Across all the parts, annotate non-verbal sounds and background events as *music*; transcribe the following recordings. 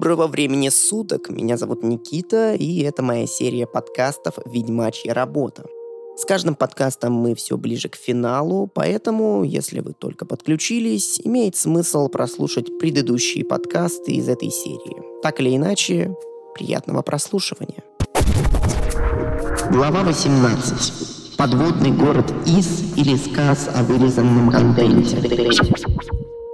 Доброго времени суток, меня зовут Никита, и это моя серия подкастов «Ведьмачья работа». С каждым подкастом мы все ближе к финалу, поэтому, если вы только подключились, имеет смысл прослушать предыдущие подкасты из этой серии. Так или иначе, приятного прослушивания. Глава 18. Подводный город Из или сказ о вырезанном контенте.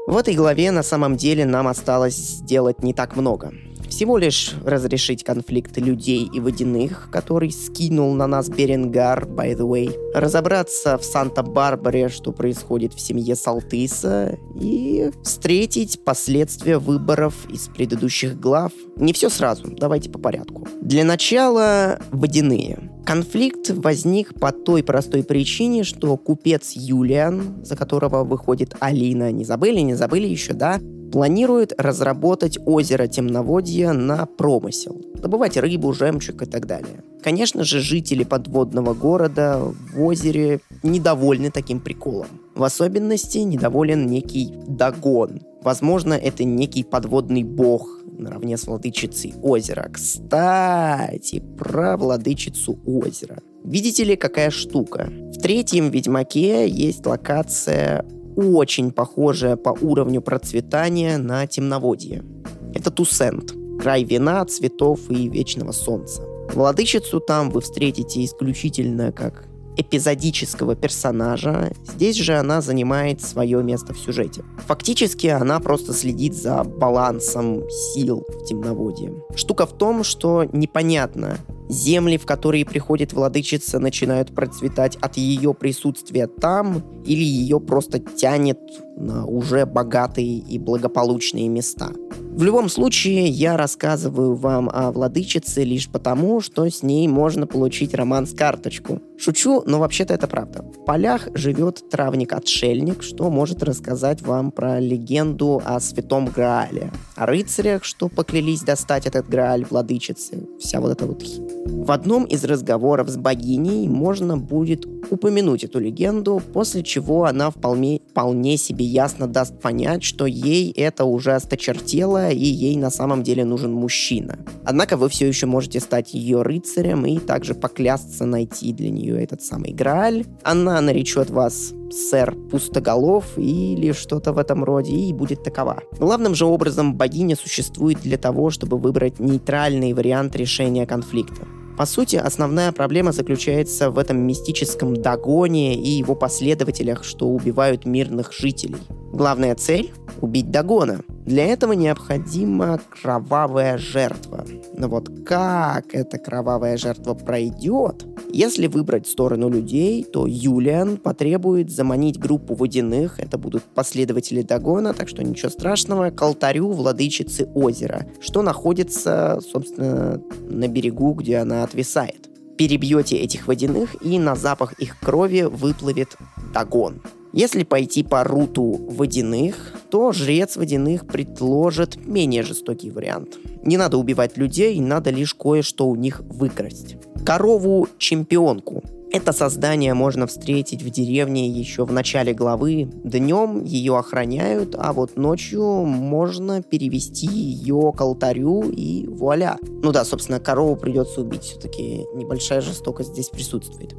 В этой главе на самом деле нам осталось сделать не так много. Всего лишь разрешить конфликт людей и водяных, который скинул на нас Беренгар, by the way. Разобраться в Санта-Барбаре, что происходит в семье Салтыса. И встретить последствия выборов из предыдущих глав. Не все сразу, давайте по порядку. Для начала водяные. Конфликт возник по той простой причине, что купец Юлиан, за которого выходит Алина, не забыли, не забыли еще, да, планирует разработать озеро Темноводья на промысел, добывать рыбу, жемчуг и так далее. Конечно же, жители подводного города в озере недовольны таким приколом. В особенности недоволен некий Дагон. Возможно, это некий подводный бог наравне с владычицей озера. Кстати, про владычицу озера. Видите ли, какая штука? В третьем Ведьмаке есть локация очень похожая по уровню процветания на темноводье. Это Тусент, край вина, цветов и вечного солнца. Владычицу там вы встретите исключительно как эпизодического персонажа. Здесь же она занимает свое место в сюжете. Фактически она просто следит за балансом сил в темноводье. Штука в том, что непонятно, земли, в которые приходит владычица, начинают процветать от ее присутствия там, или ее просто тянет на уже богатые и благополучные места. В любом случае, я рассказываю вам о владычице лишь потому, что с ней можно получить роман-карточку. Шучу, но вообще-то это правда. В полях живет травник-отшельник, что может рассказать вам про легенду о святом Граале, о рыцарях, что поклялись достать этот Грааль владычицы. Вся вот эта вот в одном из разговоров с богиней можно будет упомянуть эту легенду, после чего она вполне, вполне себе ясно даст понять, что ей это уже осточертело и ей на самом деле нужен мужчина. Однако вы все еще можете стать ее рыцарем и также поклясться найти для нее этот самый Грааль. Она наречет вас сэр Пустоголов или что-то в этом роде, и будет такова. Главным же образом богиня существует для того, чтобы выбрать нейтральный вариант решения конфликта. По сути, основная проблема заключается в этом мистическом Дагоне и его последователях, что убивают мирных жителей. Главная цель — убить Дагона. Для этого необходима кровавая жертва. Но вот как эта кровавая жертва пройдет, если выбрать сторону людей, то Юлиан потребует заманить группу водяных, это будут последователи Дагона, так что ничего страшного, к алтарю владычицы озера, что находится, собственно, на берегу, где она отвисает. Перебьете этих водяных, и на запах их крови выплывет Дагон. Если пойти по руту водяных, то жрец водяных предложит менее жестокий вариант. Не надо убивать людей, надо лишь кое-что у них выкрасть. Корову-чемпионку. Это создание можно встретить в деревне еще в начале главы. Днем ее охраняют, а вот ночью можно перевести ее к алтарю и вуаля. Ну да, собственно, корову придется убить. Все-таки небольшая жестокость здесь присутствует.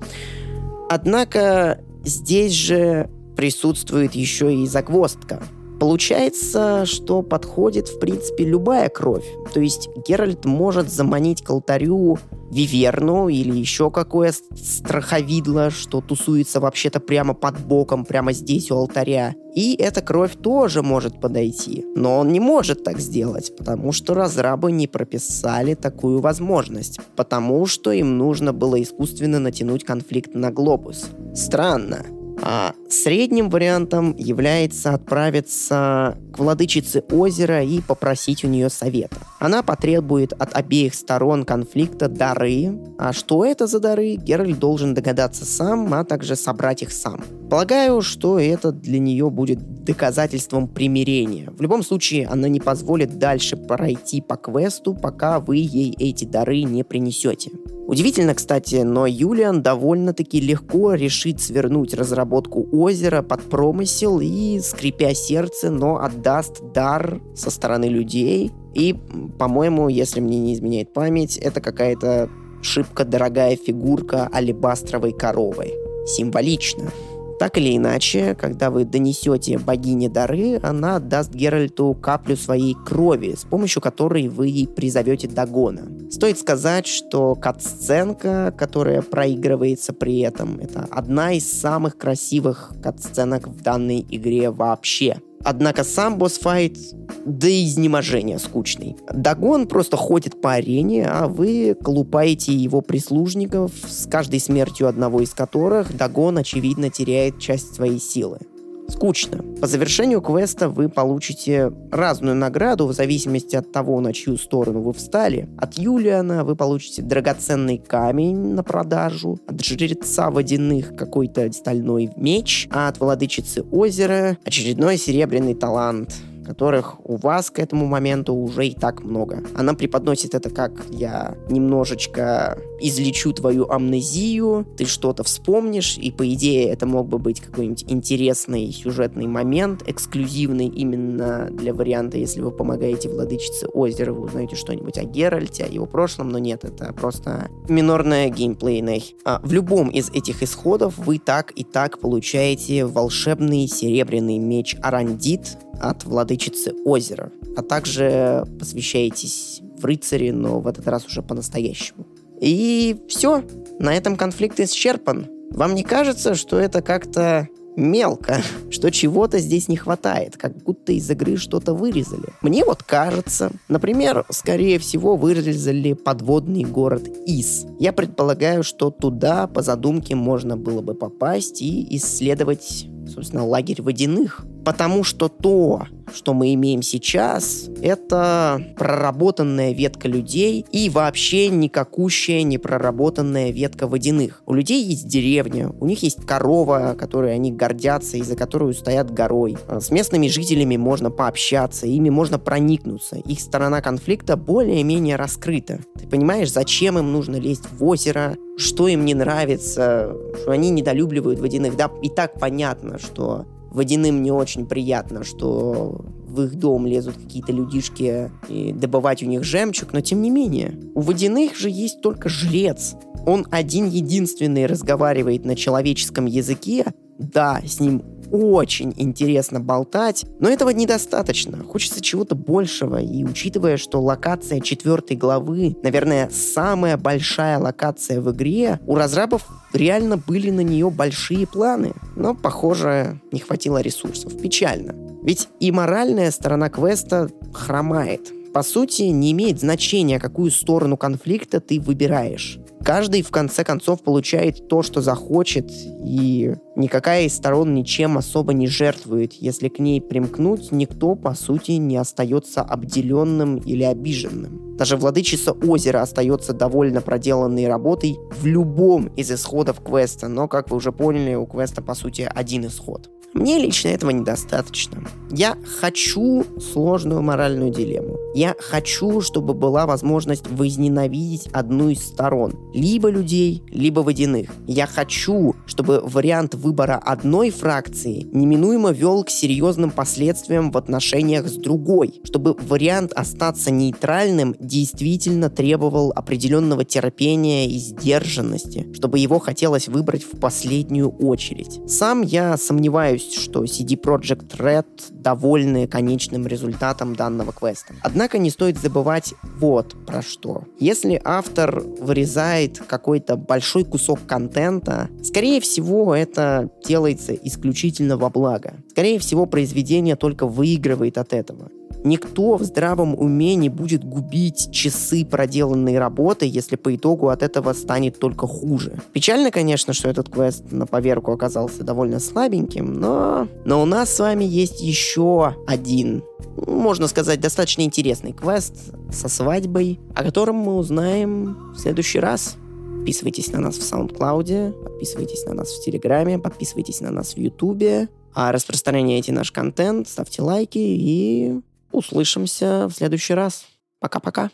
Однако здесь же присутствует еще и загвоздка. Получается, что подходит, в принципе, любая кровь. То есть Геральт может заманить к алтарю Виверну или еще какое страховидло, что тусуется вообще-то прямо под боком, прямо здесь у алтаря. И эта кровь тоже может подойти. Но он не может так сделать, потому что разрабы не прописали такую возможность. Потому что им нужно было искусственно натянуть конфликт на глобус. Странно. А средним вариантом является отправиться к владычице озера и попросить у нее совета. Она потребует от обеих сторон конфликта дары. А что это за дары, Геральт должен догадаться сам, а также собрать их сам. Полагаю, что это для нее будет доказательством примирения. В любом случае, она не позволит дальше пройти по квесту, пока вы ей эти дары не принесете. Удивительно, кстати, но Юлиан довольно-таки легко решит свернуть разработку озера под промысел и, скрипя сердце, но отдаст дар со стороны людей И, по-моему, если мне не изменяет память, это какая-то шибко дорогая фигурка алебастровой коровы. Символично. Так или иначе, когда вы донесете богине дары, она даст Геральту каплю своей крови, с помощью которой вы призовете Дагона. Стоит сказать, что катсценка, которая проигрывается при этом, это одна из самых красивых катсценок в данной игре вообще. Однако сам босс-файт до изнеможения скучный. Дагон просто ходит по арене, а вы колупаете его прислужников, с каждой смертью одного из которых Дагон, очевидно, теряет часть своей силы скучно. По завершению квеста вы получите разную награду в зависимости от того, на чью сторону вы встали. От Юлиана вы получите драгоценный камень на продажу, от жреца водяных какой-то стальной меч, а от владычицы озера очередной серебряный талант которых у вас к этому моменту уже и так много. Она преподносит это как я немножечко излечу твою амнезию, ты что-то вспомнишь, и по идее это мог бы быть какой-нибудь интересный сюжетный момент, эксклюзивный именно для варианта, если вы помогаете владычице озера, вы узнаете что-нибудь о Геральте, о его прошлом, но нет, это просто минорная геймплейная. А в любом из этих исходов вы так и так получаете волшебный серебряный меч Арандит, от владычицы озера, а также посвящаетесь в рыцаре, но в этот раз уже по-настоящему. И все, на этом конфликт исчерпан. Вам не кажется, что это как-то мелко, *laughs* что чего-то здесь не хватает, как будто из игры что-то вырезали. Мне вот кажется, например, скорее всего вырезали подводный город Ис. Я предполагаю, что туда по задумке можно было бы попасть и исследовать собственно, лагерь водяных. Потому что то, что мы имеем сейчас, это проработанная ветка людей и вообще никакущая непроработанная ветка водяных. У людей есть деревня, у них есть корова, которой они гордятся и за которую стоят горой. А с местными жителями можно пообщаться, ими можно проникнуться. Их сторона конфликта более-менее раскрыта. Ты понимаешь, зачем им нужно лезть в озеро, что им не нравится, что они недолюбливают водяных. Да, и так понятно, что водяным не очень приятно, что в их дом лезут какие-то людишки и добывать у них жемчуг, но тем не менее. У водяных же есть только жрец. Он один единственный разговаривает на человеческом языке. Да, с ним очень интересно болтать, но этого недостаточно. Хочется чего-то большего, и учитывая, что локация четвертой главы, наверное, самая большая локация в игре, у разрабов реально были на нее большие планы, но, похоже, не хватило ресурсов. Печально. Ведь и моральная сторона квеста хромает. По сути, не имеет значения, какую сторону конфликта ты выбираешь. Каждый в конце концов получает то, что захочет, и никакая из сторон ничем особо не жертвует. Если к ней примкнуть, никто, по сути, не остается обделенным или обиженным. Даже владычица озера остается довольно проделанной работой в любом из исходов квеста, но, как вы уже поняли, у квеста, по сути, один исход. Мне лично этого недостаточно. Я хочу сложную моральную дилемму. Я хочу, чтобы была возможность возненавидеть одну из сторон. Либо людей, либо водяных. Я хочу, чтобы вариант выбора одной фракции неминуемо вел к серьезным последствиям в отношениях с другой. Чтобы вариант остаться нейтральным действительно требовал определенного терпения и сдержанности. Чтобы его хотелось выбрать в последнюю очередь. Сам я сомневаюсь, что CD Projekt Red довольны конечным результатом данного квеста. Однако не стоит забывать вот про что. Если автор вырезает какой-то большой кусок контента, скорее всего, это делается исключительно во благо. Скорее всего, произведение только выигрывает от этого. Никто в здравом уме не будет губить часы проделанной работы, если по итогу от этого станет только хуже. Печально, конечно, что этот квест на поверку оказался довольно слабеньким, но... Но у нас с вами есть еще один, можно сказать, достаточно интересный квест со свадьбой, о котором мы узнаем в следующий раз. Подписывайтесь на нас в SoundCloud, подписывайтесь на нас в Телеграме, подписывайтесь на нас в Ютубе. А распространяйте наш контент, ставьте лайки и Услышимся в следующий раз. Пока-пока.